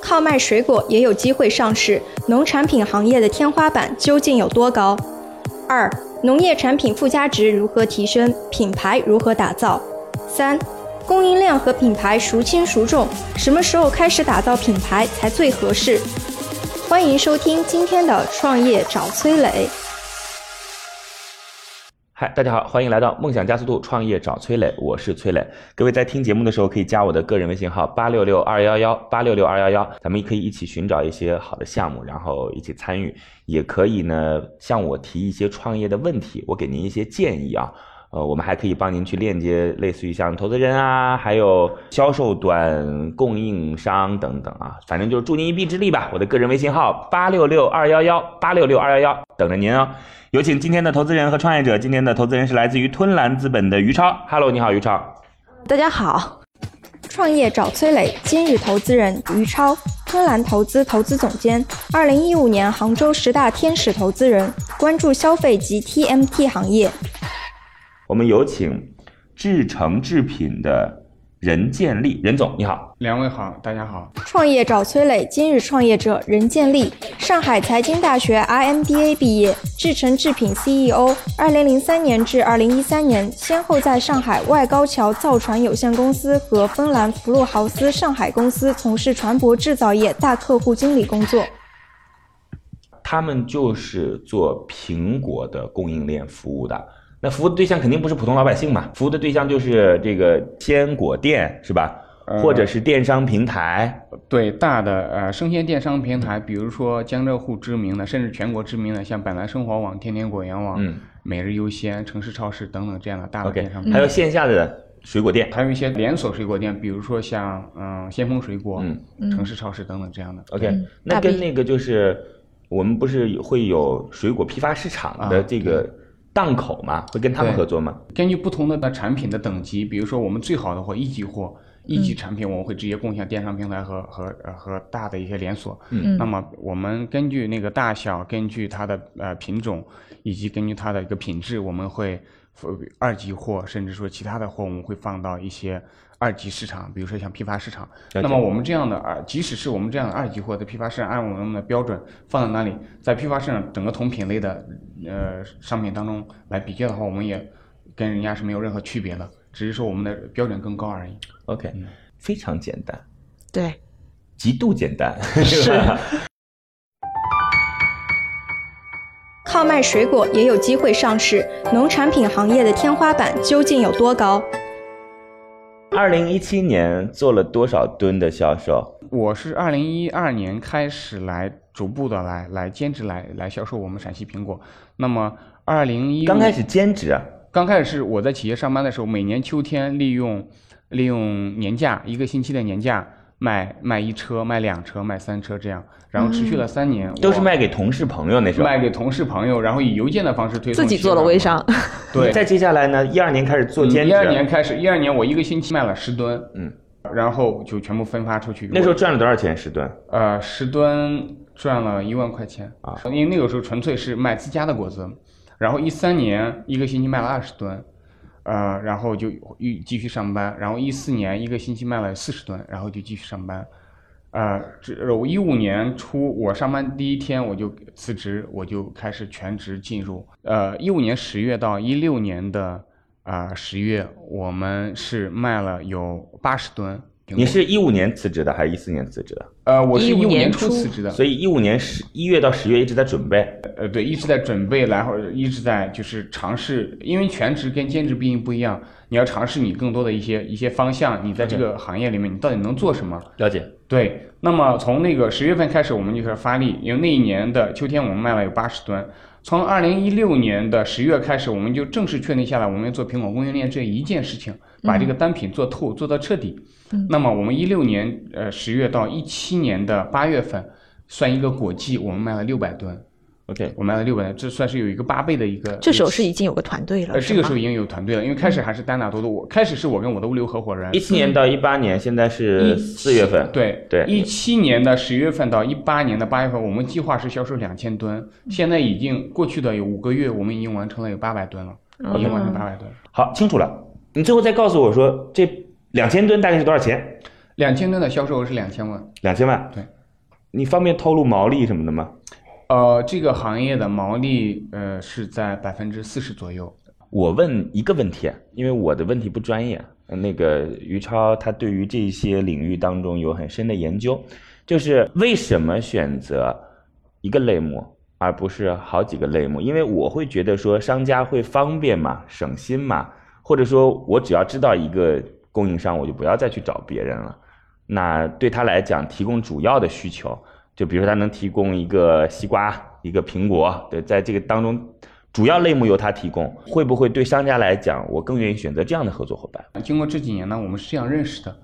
靠卖水果也有机会上市，农产品行业的天花板究竟有多高？二、农业产品附加值如何提升？品牌如何打造？三、供应链和品牌孰轻孰重？什么时候开始打造品牌才最合适？欢迎收听今天的创业找崔磊。嗨，大家好，欢迎来到梦想加速度创业找崔磊，我是崔磊。各位在听节目的时候可以加我的个人微信号八六六二幺幺八六六二幺幺，咱们可以一起寻找一些好的项目，然后一起参与。也可以呢向我提一些创业的问题，我给您一些建议啊。呃，我们还可以帮您去链接类似于像投资人啊，还有销售端供应商等等啊，反正就是助您一臂之力吧。我的个人微信号八六六二幺幺八六六二幺幺，等着您哦。有请今天的投资人和创业者。今天的投资人是来自于吞蓝资本的于超。Hello，你好，于超。大家好，创业找崔磊，今日投资人于超，吞蓝投资投资总监，二零一五年杭州十大天使投资人，关注消费及 TMT 行业。我们有请制成制品的任建立，任总你好。两位好，大家好。创业找崔磊，今日创业者任建立，上海财经大学 IMBA 毕业，制成制品 CEO。二零零三年至二零一三年，先后在上海外高桥造船有限公司和芬兰福禄豪斯上海公司从事船舶制造业大客户经理工作。他们就是做苹果的供应链服务的。那服务的对象肯定不是普通老百姓嘛，服务的对象就是这个鲜果店是吧？或者是电商平台？对，大的呃生鲜电商平台，比如说江浙沪知名的，甚至全国知名的，像本来生活网、天天果园网、每日优鲜、城市超市等等这样的大的电商平台。还有线下的水果店，还有一些连锁水果店，比如说像嗯先锋水果、城市超市等等这样的。OK，那跟那个就是我们不是会有水果批发市场的这个。档口嘛，会跟他们合作吗？根据不同的产品的等级，比如说我们最好的货，一级货、一级产品，我们会直接共享电商平台和和和大的一些连锁。嗯，那么我们根据那个大小，根据它的呃品种，以及根据它的一个品质，我们会二级货，甚至说其他的货，我们会放到一些。二级市场，比如说像批发市场，那么我们这样的二，即使是我们这样的二级货的批发市场，按我们的标准放在那里，在批发市场整个同品类的呃商品当中来比较的话，我们也跟人家是没有任何区别的，只是说我们的标准更高而已。OK，非常简单，对，极度简单，是。靠卖水果也有机会上市，农产品行业的天花板究竟有多高？二零一七年做了多少吨的销售？我是二零一二年开始来逐步的来来兼职来来销售我们陕西苹果。那么二零一刚开始兼职啊？刚开始是我在企业上班的时候，每年秋天利用利用年假一个星期的年假卖卖一车、卖两车、卖三车这样。然后持续了三年，都是卖给同事朋友那时候，卖给同事朋友，然后以邮件的方式推送。自己做了微商，对。再接下来呢，一二年开始做兼职。一二年开始，一二年我一个星期卖了十吨，嗯，然后就全部分发出去。那时候赚了多少钱十吨？呃，十吨赚了一万块钱啊，因为那个时候纯粹是卖自家的果子。然后一三年一个星期卖了二十吨，呃，然后就又继续上班。然后一四年一个星期卖了四十吨，然后就继续上班。呃，这我一五年初我上班第一天我就辞职，我就开始全职进入。呃，一五年十月到一六年的啊十月，我们是卖了有八十吨。你是一五年辞职的还是一四年辞职的？呃，我是一五年初辞职的，所以一五年十一月到十月一直在准备。呃，对，一直在准备，然后一直在就是尝试，因为全职跟兼职毕竟不一样，你要尝试你更多的一些一些方向，你在这个行业里面你到底能做什么？了解。对，那么从那个十月份开始，我们就开始发力，因为那一年的秋天我们卖了有八十吨。从二零一六年的十月开始，我们就正式确定下来，我们要做苹果供应链这一件事情，把这个单品做透，做到彻底。那么我们一六年呃十月到一七年的八月份，算一个果季，我们卖了六百吨。OK，我卖了六百，这算是有一个八倍的一个。这时候是已经有个团队了，呃，这个时候已经有团队了，因为开始还是单打独斗。我开始是我跟我的物流合伙人一，七年到一八年，现在是四月份。对对一七年的十月份到一八年的八月份，我们计划是销售两千吨，现在已经过去的有五个月，我们已经完成了有八百吨了，已经完成八百吨。好，清楚了。你最后再告诉我说，这两千吨大概是多少钱？两千吨的销售额是两千万。两千万。对。你方便透露毛利什么的吗？呃，这个行业的毛利呃是在百分之四十左右。我问一个问题，因为我的问题不专业。那个于超他对于这些领域当中有很深的研究，就是为什么选择一个类目而不是好几个类目？因为我会觉得说商家会方便嘛，省心嘛，或者说我只要知道一个供应商，我就不要再去找别人了。那对他来讲，提供主要的需求，就比如说他能提供一个西瓜、一个苹果，对，在这个当中，主要类目由他提供，会不会对商家来讲，我更愿意选择这样的合作伙伴？经过这几年呢，我们是这样认识的。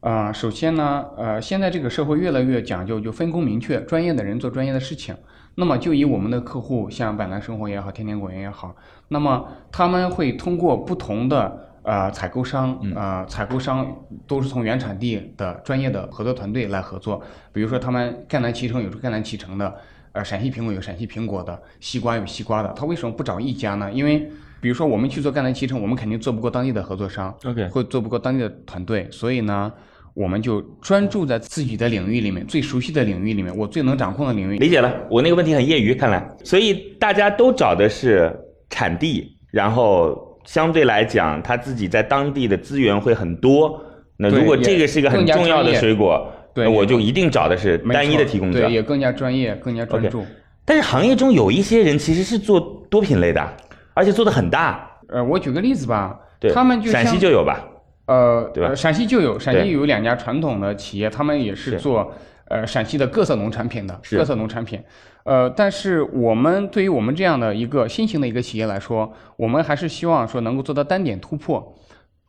呃，首先呢，呃，现在这个社会越来越讲究，就分工明确，专业的人做专业的事情。那么，就以我们的客户，像百兰生活也好，天天果园也好，那么他们会通过不同的呃采购商，呃，采购商都是从原产地的专业的合作团队来合作。比如说，他们赣南脐橙有赣南脐橙的，呃，陕西苹果有陕西苹果的，西瓜有西瓜的。他为什么不找一家呢？因为比如说我们去做赣南脐橙，我们肯定做不过当地的合作商 OK 会做不过当地的团队，所以呢，我们就专注在自己的领域里面，最熟悉的领域里面，我最能掌控的领域。理解了，我那个问题很业余，看来，所以大家都找的是产地，然后相对来讲，他自己在当地的资源会很多。那如果这个是一个很重要的水果，对那我就一定找的是单一的提供者对，。也更加专业，更加专注。但是行业中有一些人其实是做多品类的，而且做的很大。呃，我举个例子吧，对，他们就陕西就有吧？呃，对吧呃陕西就有，陕西有两家传统的企业，他们也是是做呃陕西的各色农产品的，各色农产品。呃，但是我们对于我们这样的一个新型的一个企业来说，我们还是希望说能够做到单点突破。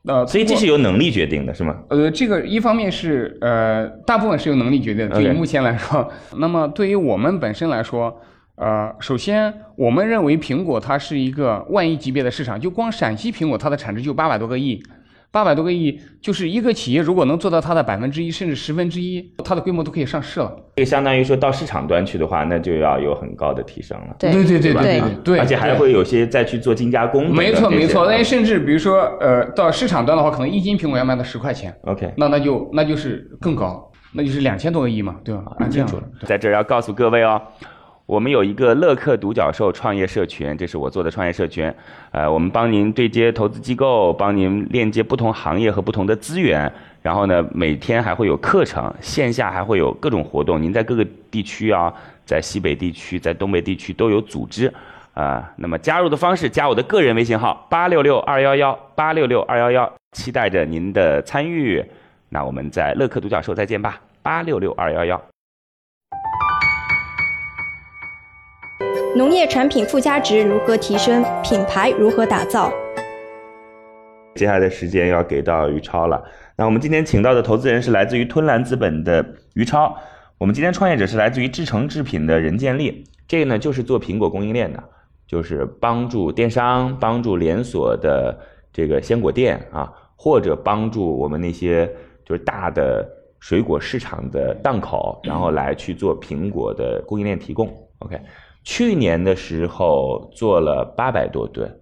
呃，所以这是由能力决定的，是吗？呃，这个一方面是呃，大部分是由能力决定的。就以目前来说，那么对于我们本身来说，呃，首先我们认为苹果它是一个万亿级别的市场，就光陕西苹果它的产值就八百多个亿，八百多个亿，就是一个企业如果能做到它的百分之一甚至十分之一，它的规模都可以上市了。这个相当于说到市场端去的话，那就要有很高的提升了。对对对对对而且还会有些再去做精加工没错没错，啊那甚至比如说呃，到市场端的话，可能一斤苹果要卖到十块钱，OK，那那就那就是更高，那就是两千多个亿嘛，对吧？按这样清楚了。在这儿要告诉各位哦，我们有一个乐客独角兽创业社群，这是我做的创业社群。呃，我们帮您对接投资机构，帮您链接不同行业和不同的资源。然后呢，每天还会有课程，线下还会有各种活动。您在各个地区啊，在西北地区、在东北地区都有组织。啊、那么加入的方式，加我的个人微信号八六六二幺幺八六六二幺幺，期待着您的参与。那我们在乐客独角兽再见吧，八六六二幺幺。农业产品附加值如何提升？品牌如何打造？接下来的时间要给到于超了。那我们今天请到的投资人是来自于吞蓝资本的于超，我们今天创业者是来自于制成制品的任建立，这个呢就是做苹果供应链的，就是帮助电商、帮助连锁的这个鲜果店啊，或者帮助我们那些就是大的水果市场的档口，然后来去做苹果的供应链提供。OK，去年的时候做了八百多吨。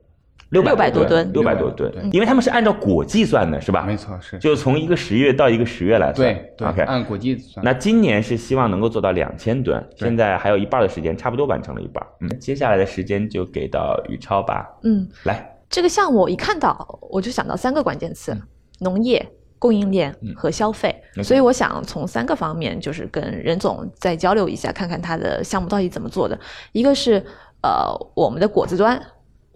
六600多吨六百多吨，因为他们是按照果计算的，是吧？没错是就从一个十月到一个十月来算。对对 OK，按果计算。那今年是希望能够做到两千吨，现在还有一半的时间，差不多完成了一半。嗯，接下来的时间就给到宇超吧。嗯，来，这个项目我一看到我就想到三个关键词：嗯农业、供应链和消费。所以我想从三个方面，就是跟任总再交流一下，看看他的项目到底怎么做的。一个是呃我们的果子端。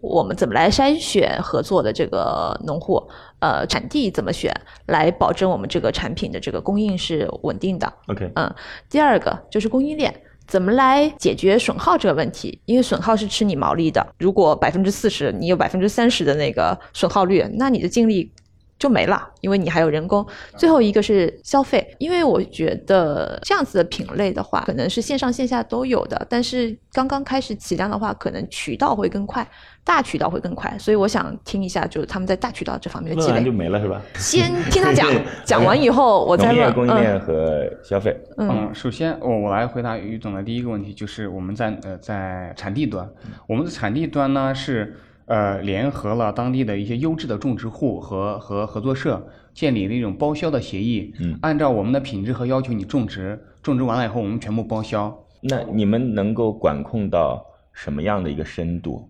我们怎么来筛选合作的这个农户？呃，产地怎么选，来保证我们这个产品的这个供应是稳定的？OK，嗯，第二个就是供应链。怎么来解决损耗这个问题？因为损耗是吃你毛利的，如果百分之四十，你有百分之三十的那个损耗率，那你的净利就没了，因为你还有人工。最后一个是消费，因为我觉得这样子的品类的话，可能是线上线下都有的，但是刚刚开始起量的话，可能渠道会更快，大渠道会更快。所以我想听一下，就是他们在大渠道这方面的积累。就没了是吧？先听他讲，讲完以后我再问。农业、供应链和消费。嗯，首先我我来回答于总的第一个问题，就是我们在呃在产地端，我们的产地端呢是。呃，联合了当地的一些优质的种植户和和合作社，建立了一种包销的协议。嗯，按照我们的品质和要求，你种植，种植完了以后，我们全部包销。那你们能够管控到什么样的一个深度？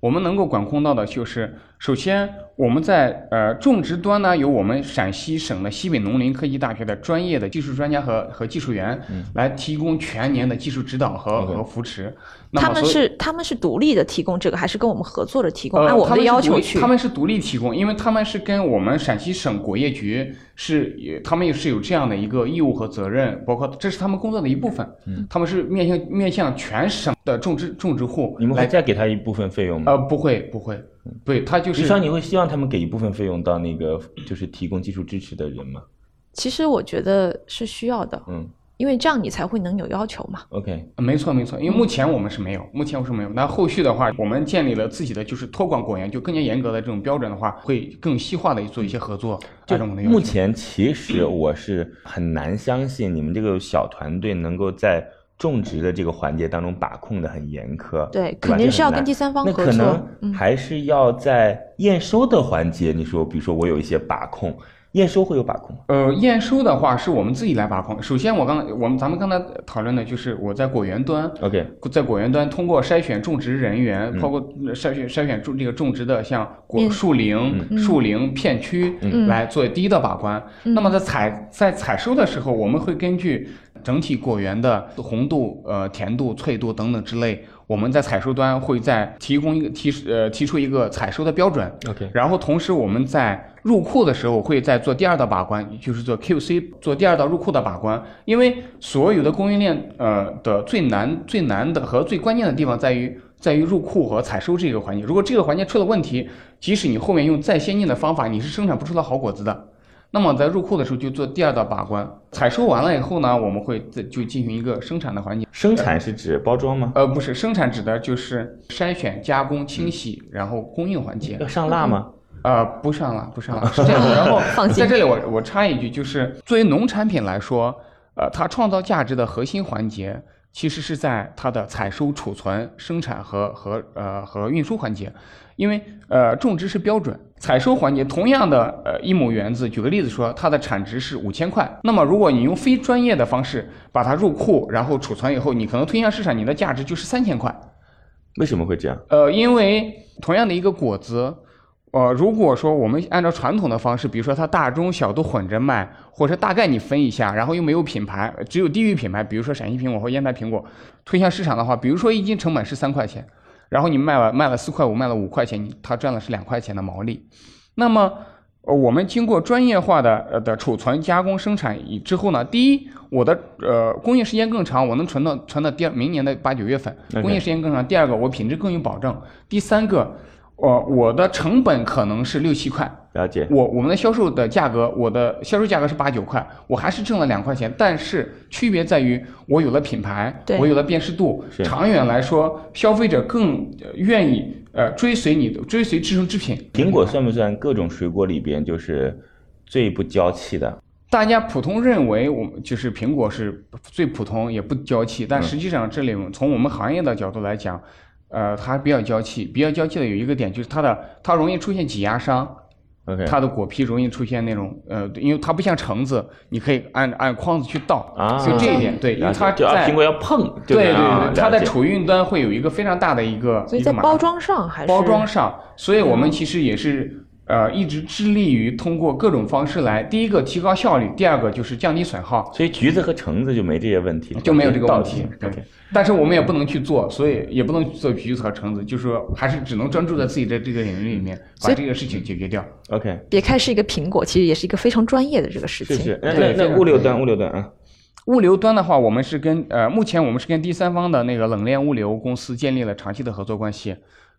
我们能够管控到的就是，首先我们在呃种植端呢，有我们陕西省的西北农林科技大学的专业的技术专家和和技术员，来提供全年的技术指导和和扶持。他们是他们是独立的提供这个，还是跟我们合作的提供？按我们的要求去？他们是独立提供，因为他们是跟我们陕西省果业局是，他们也是有这样的一个义务和责任，包括这是他们工作的一部分。嗯，他们是面向面向全省的种植种植户，你们还再给他一部分费用吗？呃，不会不会，对他就是。至少你会希望他们给一部分费用到那个就是提供技术支持的人吗？其实我觉得是需要的。嗯。因为这样你才会能有要求嘛。OK，没错没错。因为目前我们是没有，目前我是没有。那后续的话，我们建立了自己的就是托管果园，就更加严格的这种标准的话，会更细化的做一些合作。就目前其实我是很难相信你们这个小团队能够在种植的这个环节当中把控的很严苛。对，肯定是要跟第三方合作。那可能还是要在验收的环节，你说，比如说我有一些把控。验收会有把控？呃，验收的话是我们自己来把控。首先，我刚我们咱们刚才讨论的就是我在果园端，OK，在果园端通过筛选种植人员，包括筛选筛选种这个种植的像果树龄、树龄片区来做第一道把关。那么在采在采收的时候，我们会根据整体果园的红度、呃甜度、脆度等等之类。我们在采收端会在提供一个提呃提出一个采收的标准，OK，然后同时我们在入库的时候会在做第二道把关，就是做 QC 做第二道入库的把关，因为所有的供应链呃的最难最难的和最关键的地方在于在于入库和采收这个环节，如果这个环节出了问题，即使你后面用再先进的方法，你是生产不出来好果子的。那么在入库的时候就做第二道把关，采收完了以后呢，我们会再就进行一个生产的环节。生产是指包装吗？呃，不是，生产指的就是筛选、加工、清洗，然后供应环节。要上蜡吗？呃，不上蜡，不上蜡，是这样的。然后在这里我我插一句，就是作为农产品来说，呃，它创造价值的核心环节。其实是在它的采收、储存、生产和和呃和运输环节，因为呃种植是标准，采收环节同样的呃一亩园子，举个例子说，它的产值是五千块，那么如果你用非专业的方式把它入库，然后储存以后，你可能推向市场，你的价值就是三千块。为什么会这样？呃，因为同样的一个果子。呃，如果说我们按照传统的方式，比如说它大中小都混着卖，或者大概你分一下，然后又没有品牌，只有地域品牌，比如说陕西苹果或烟台苹果，推向市场的话，比如说一斤成本是三块钱，然后你卖了卖了四块五，卖了五块钱，你他赚的是两块钱的毛利。那么我们经过专业化的呃的储存、加工、生产以之后呢，第一，我的呃工业时间更长，我能存到存到第二明年的八九月份，工业时间更长。第二个，我品质更有保证。第三个。我我的成本可能是六七块，了解。我我们的销售的价格，我的销售价格是八九块，我还是挣了两块钱，但是区别在于我有了品牌，我有了辨识度，长远来说，消费者更愿意呃追随你的，追随智能制品。苹果算不算各种水果里边就是最不娇气的？大家普通认为我们就是苹果是最普通也不娇气，但实际上这里从我们行业的角度来讲。呃，它比较娇气，比较娇气的有一个点就是它的它容易出现挤压伤，OK，它的果皮容易出现那种呃，因为它不像橙子，你可以按按筐子去倒啊，就这一点对，因为它在苹果要碰，对对？对，它在储运端会有一个非常大的一个，所以在包装上还是？包装上，所以我们其实也是。呃，一直致力于通过各种方式来，第一个提高效率，第二个就是降低损耗。所以橘子和橙子就没这些问题，就没有这个问题。对，但是我们也不能去做，所以也不能做橘子和橙子，就是说还是只能专注在自己的这个领域里面，把这个事情解决掉。OK。别看是一个苹果，其实也是一个非常专业的这个事情。是是。那那物流端，物流端啊，物流端的话，我们是跟呃，目前我们是跟第三方的那个冷链物流公司建立了长期的合作关系。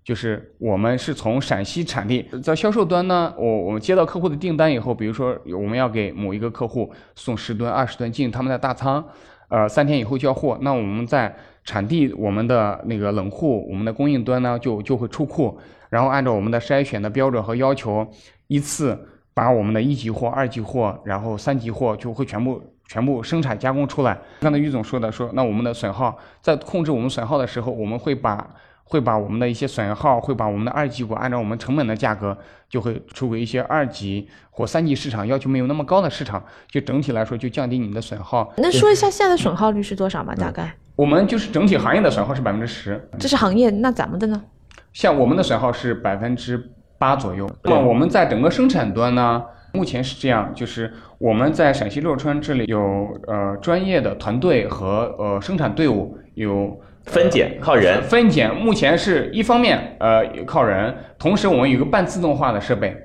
就是我们是从陕西产地，在销售端呢，我我们接到客户的订单以后，比如说我们要给某一个客户送十吨、二十吨进他们的大仓，呃，三天以后交货，那我们在产地我们的那个冷库，我们的供应端呢就就会出库，然后按照我们的筛选的标准和要求，依次把我们的一级货、二级货，然后三级货就会全部全部生产加工出来。刚才于总说的说，那我们的损耗在控制我们损耗的时候，我们会把会把我们的一些损耗，会把我们的二级股按照我们成本的价格，就会出给一些二级或三级市场要求没有那么高的市场，就整体来说就降低你的损耗。能说一下现在的损耗率是多少吗？大概？我们就是整体行业的损耗是百分之十，这是行业，那咱们的呢？像我们的损耗是百分之八左右。那么我们在整个生产端呢，目前是这样，就是我们在陕西洛川这里有呃专业的团队和呃生产队伍有。分拣靠人，分拣目前是一方面，呃，靠人，同时我们有个半自动化的设备，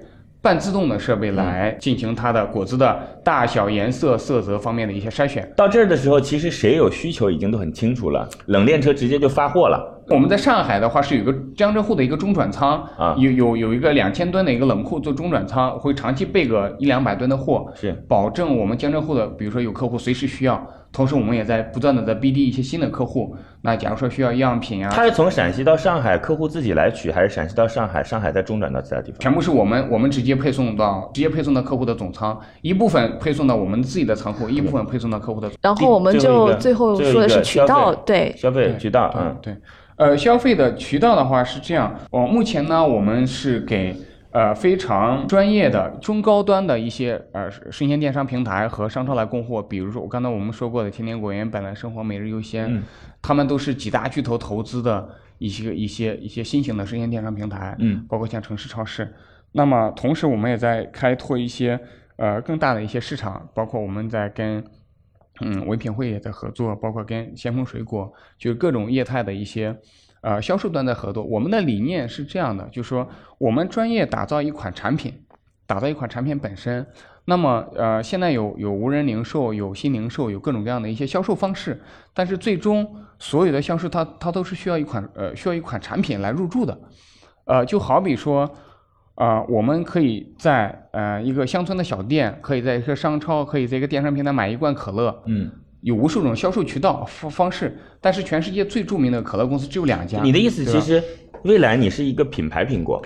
半自动的设备来进行它的果子的大小、颜色、色泽方面的一些筛选。到这儿的时候，其实谁有需求已经都很清楚了，冷链车直接就发货了。我们在上海的话是有个江浙沪的一个中转仓啊，有有有一个两千吨的一个冷库做中转仓，会长期备个一两百吨的货，是保证我们江浙沪的，比如说有客户随时需要。同时，我们也在不断的在 BD 一些新的客户。那假如说需要样品啊，他是从陕西到上海，客户自己来取，还是陕西到上海，上海再中转到其他地方？全部是我们，我们直接配送到，直接配送到客户的总仓，一部分配送到我们自己的仓库，一部分配送到客户的。然后我们就最后说的是渠道，对，消费渠道，嗯，对，呃，消费的渠道的话是这样，哦，目前呢，我们是给。呃，非常专业的中高端的一些呃生鲜电商平台和商超来供货，比如说我刚才我们说过的天天果园、本来生活、每日优鲜，他们都是几大巨头投资的一些一些一些新型的生鲜电商平台，嗯，包括像城市超市。那么同时，我们也在开拓一些呃更大的一些市场，包括我们在跟嗯唯品会也在合作，包括跟先锋水果，就各种业态的一些。呃，销售端的合作，我们的理念是这样的，就是说，我们专业打造一款产品，打造一款产品本身。那么，呃，现在有有无人零售，有新零售，有各种各样的一些销售方式。但是，最终所有的销售，它它都是需要一款呃，需要一款产品来入驻的。呃，就好比说，啊，我们可以在呃一个乡村的小店，可以在一个商超，可以在一个电商平台买一罐可乐。嗯。有无数种销售渠道方方式，但是全世界最著名的可乐公司只有两家。你的意思，其实未来你是一个品牌苹果，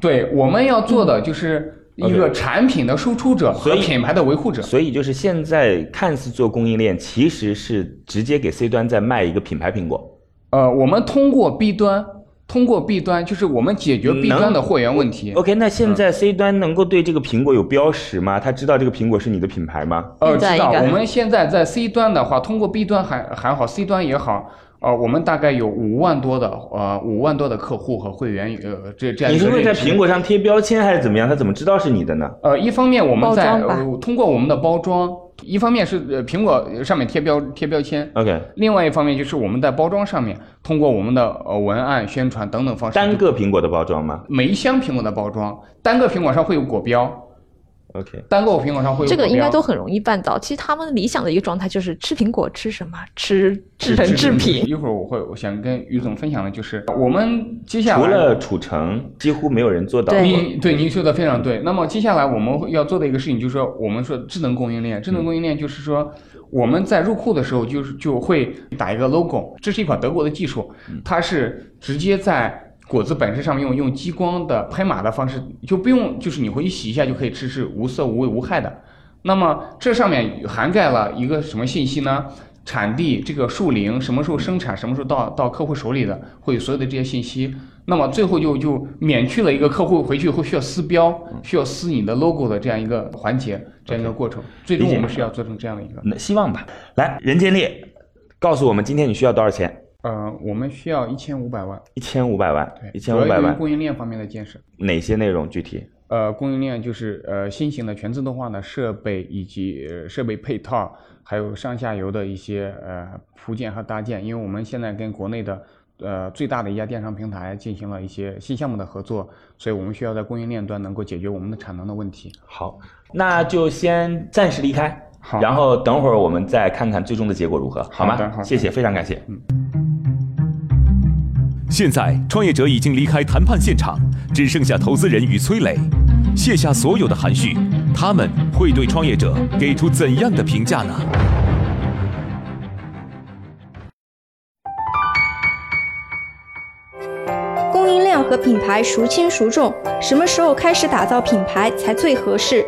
对，我们要做的就是一个产品的输出者和品牌的维护者。所以就是现在看似做供应链，其实是直接给 C 端在卖一个品牌苹果。呃，我们通过 B 端。通过 B 端，就是我们解决 B 端的货源问题。OK，那现在 C 端能够对这个苹果有标识吗？他知道这个苹果是你的品牌吗？呃，知道。我们现在在 C 端的话，通过 B 端还还好，C 端也好，呃，我们大概有五万多的呃五万多的客户和会员，呃，这这样。你是会在苹果上贴标签还是怎么样？他怎么知道是你的呢？呃，一方面我们在通过我们的包装。一方面是呃苹果上面贴标贴标签，OK。另外一方面就是我们在包装上面通过我们的呃文案宣传等等方式。单个苹果的包装吗？每一箱苹果的包装，单个苹果上会有果标。OK，单个苹果上会有这个应该都很容易办到。其实他们理想的一个状态就是吃苹果吃什么？吃制成制品。一会儿我会我想跟于总分享的就是我们接下来除了储存，几乎没有人做到。对，对，您说的非常对。那么接下来我们要做的一个事情就是说，我们说智能供应链。智能供应链就是说，我们在入库的时候就是就会打一个 logo，这是一款德国的技术，它是直接在。果子本身上面用用激光的拍码的方式，就不用，就是你回去洗一下就可以吃，是无色无味无害的。那么这上面涵盖了一个什么信息呢？产地这个树龄，什么时候生产，什么时候到到客户手里的，会有所有的这些信息。那么最后就就免去了一个客户回去以后需要撕标，需要撕你的 logo 的这样一个环节，这样一个过程。最终我们是要做成这样的一个。那希望吧。来，任建烈，告诉我们今天你需要多少钱？呃，我们需要一千五百万，一千五百万，对，一千五百万。供应链方面的建设，哪些内容具体？呃，供应链就是呃新型的全自动化的设备以及设备配套，还有上下游的一些呃铺建和搭建。因为我们现在跟国内的呃最大的一家电商平台进行了一些新项目的合作，所以我们需要在供应链端能够解决我们的产能的问题。好，那就先暂时离开，好，然后等会儿我们再看看最终的结果如何，好吗？好，谢谢，非常感谢。嗯。现在，创业者已经离开谈判现场，只剩下投资人与崔磊。卸下所有的含蓄，他们会对创业者给出怎样的评价呢？供应链和品牌孰轻孰重？什么时候开始打造品牌才最合适？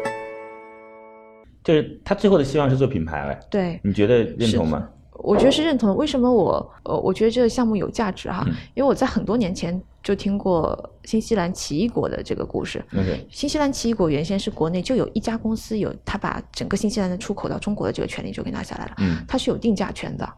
就是他最后的希望是做品牌，了，对，你觉得认同吗？我觉得是认同的。为什么我呃，我觉得这个项目有价值哈？因为我在很多年前就听过新西兰奇异果的这个故事。新西兰奇异果原先是国内就有一家公司有，他把整个新西兰的出口到中国的这个权利就给拿下来了。嗯，它是有定价权的，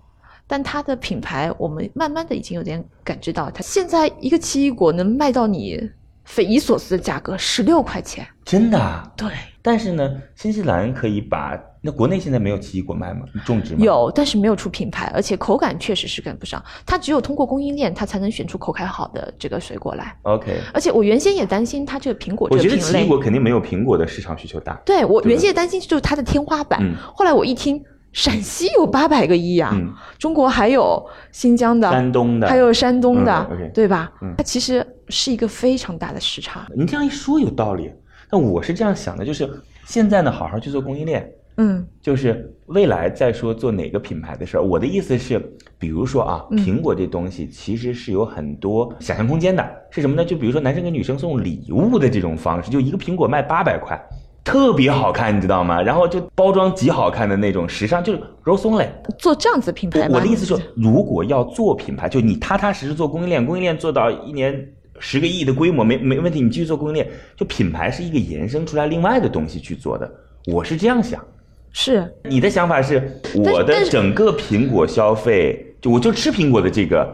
但它的品牌我们慢慢的已经有点感知到，它现在一个奇异果能卖到你匪夷所思的价格，十六块钱。真的？啊？对。但是呢，新西兰可以把那国内现在没有奇异果卖吗？种植吗？有，但是没有出品牌，而且口感确实是跟不上。它只有通过供应链，它才能选出口感好的这个水果来。OK。而且我原先也担心它这个苹果这个品类，我觉得奇异果肯定没有苹果的市场需求大。对我原先担心就是它的天花板。嗯。后来我一听，陕西有八百个亿啊，中国还有新疆的、山东的，还有山东的，对吧？嗯。它其实是一个非常大的市场。你这样一说有道理，但我是这样想的，就是。现在呢，好好去做供应链，嗯，就是未来再说做哪个品牌的事儿。我的意思是，比如说啊，苹果这东西其实是有很多想象空间的，是什么呢？就比如说男生给女生送礼物的这种方式，就一个苹果卖八百块，特别好看，你知道吗？然后就包装极好看的那种时尚，就是肉松嘞。做这样子品牌，我的意思是，如果要做品牌，就你踏踏实实做供应链，供应链做到一年。十个亿的规模没没问题，你继续做供应链，就品牌是一个延伸出来另外的东西去做的，我是这样想。是你的想法是，我的整个苹果消费，就我就吃苹果的这个，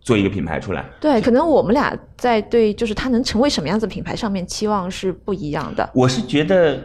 做一个品牌出来。对，可能我们俩在对就是它能成为什么样子品牌上面期望是不一样的。我是觉得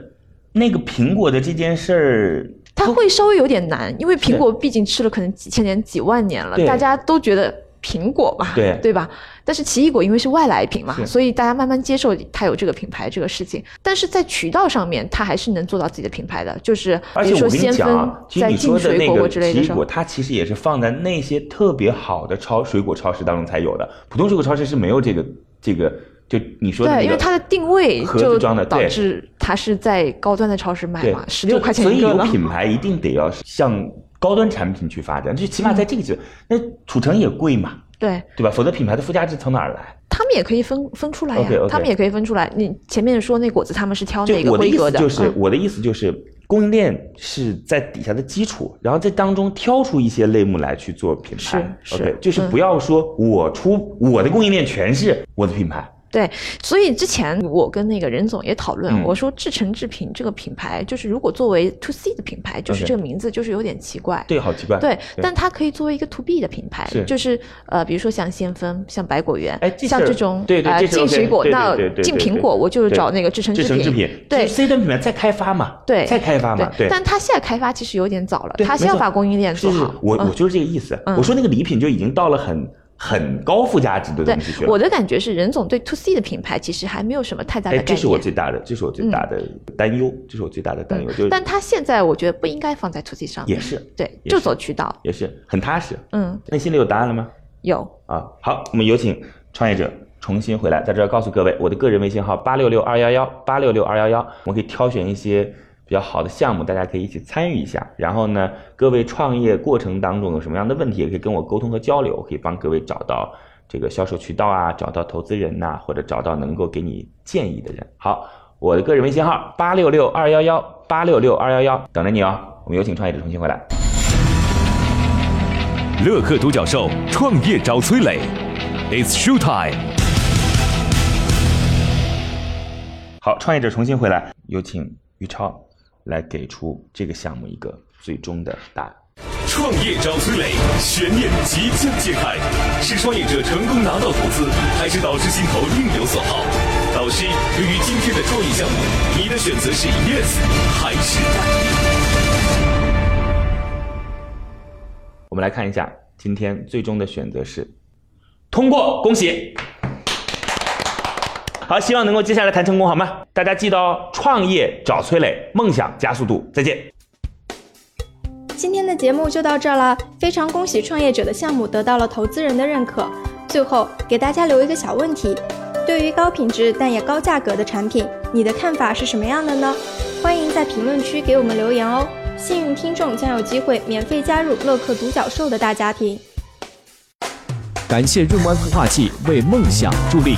那个苹果的这件事儿，它会稍微有点难，因为苹果毕竟吃了可能几千年、几万年了，大家都觉得。苹果嘛，对对吧？但是奇异果因为是外来品嘛，所以大家慢慢接受它有这个品牌这个事情。但是在渠道上面，它还是能做到自己的品牌的，就是比如说先锋在进水果之类的奇异果，它其实也是放在那些特别好的超水果超市当中才有的，普通水果超市是没有这个这个。就你说的对，因为它的定位就导致它是在高端的超市卖嘛，十六块钱一个。所以有品牌一定得要向。高端产品去发展，就起码在这个阶那储存也贵嘛，对对吧？否则品牌的附加值从哪儿来？他们也可以分分出来呀，他们也可以分出来。你前面说那果子，他们是挑哪个规格的？就是我的意思就是，供应链是在底下的基础，然后在当中挑出一些类目来去做品牌。是是，就是不要说我出我的供应链全是我的品牌。对，所以之前我跟那个任总也讨论，我说制成制品这个品牌，就是如果作为 to C 的品牌，就是这个名字就是有点奇怪。对，好奇怪。对，但它可以作为一个 to B 的品牌，就是呃，比如说像先锋、像百果园，像这种对进水果，那进苹果，我就是找那个制成制品。对，C 端品牌在开发嘛，对，在开发嘛，对。但它现在开发其实有点早了，它先要把供应链做好。我我就是这个意思，我说那个礼品就已经到了很。很高附加值的东西去了。我的感觉是，任总对 to C 的品牌其实还没有什么太大的概念。这是我最大的，这是我最大的担忧，这是我最大的担忧。就但他现在我觉得不应该放在 to C 上面。也是，对，就走渠道，也是很踏实。嗯，那心里有答案了吗？有啊。好，我们有请创业者重新回来，在这告诉各位，我的个人微信号八六六二幺幺八六六二幺幺，我们可以挑选一些。比较好的项目，大家可以一起参与一下。然后呢，各位创业过程当中有什么样的问题，也可以跟我沟通和交流，我可以帮各位找到这个销售渠道啊，找到投资人呐，或者找到能够给你建议的人。好，我的个人微信号八六六二幺幺八六六二幺幺，等着你哦。我们有请创业者重新回来。乐客独角兽创业找崔磊，It's show time。好，创业者重新回来，有请于超。来给出这个项目一个最终的答案。创业找崔磊，悬念即将揭开，是创业者成功拿到投资，还是导师心头另有所好？导师，对于今天的创业项目，你的选择是 yes 还是 no？我们来看一下，今天最终的选择是通过，恭喜。好，希望能够接下来谈成功，好吗？大家记得哦，创业找崔磊，梦想加速度，再见。今天的节目就到这了，非常恭喜创业者的项目得到了投资人的认可。最后给大家留一个小问题：对于高品质但也高价格的产品，你的看法是什么样的呢？欢迎在评论区给我们留言哦！幸运听众将有机会免费加入乐客独角兽的大家庭。感谢润湾孵化器为梦想助力。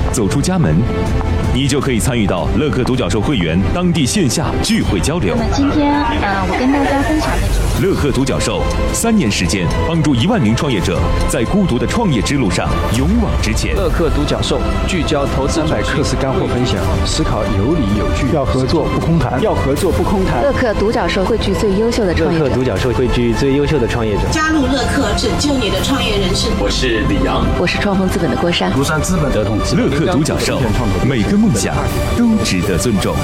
走出家门，你就可以参与到乐客独角兽会员当地线下聚会交流。那么今天，呃，我跟大家分享的主题。乐客独角兽三年时间，帮助一万名创业者在孤独的创业之路上勇往直前。乐客独角兽聚焦投资百课时干货分享，思考有理有据，要合作不空谈，要合作不空谈。乐客独角兽汇聚最优秀的创业者。乐客独角兽汇聚最优秀的创业者。加入乐客，拯救你的创业人生。我是李阳，我是创丰资本的郭山，庐山资本的同。乐客独角兽，每个梦想都值得尊重。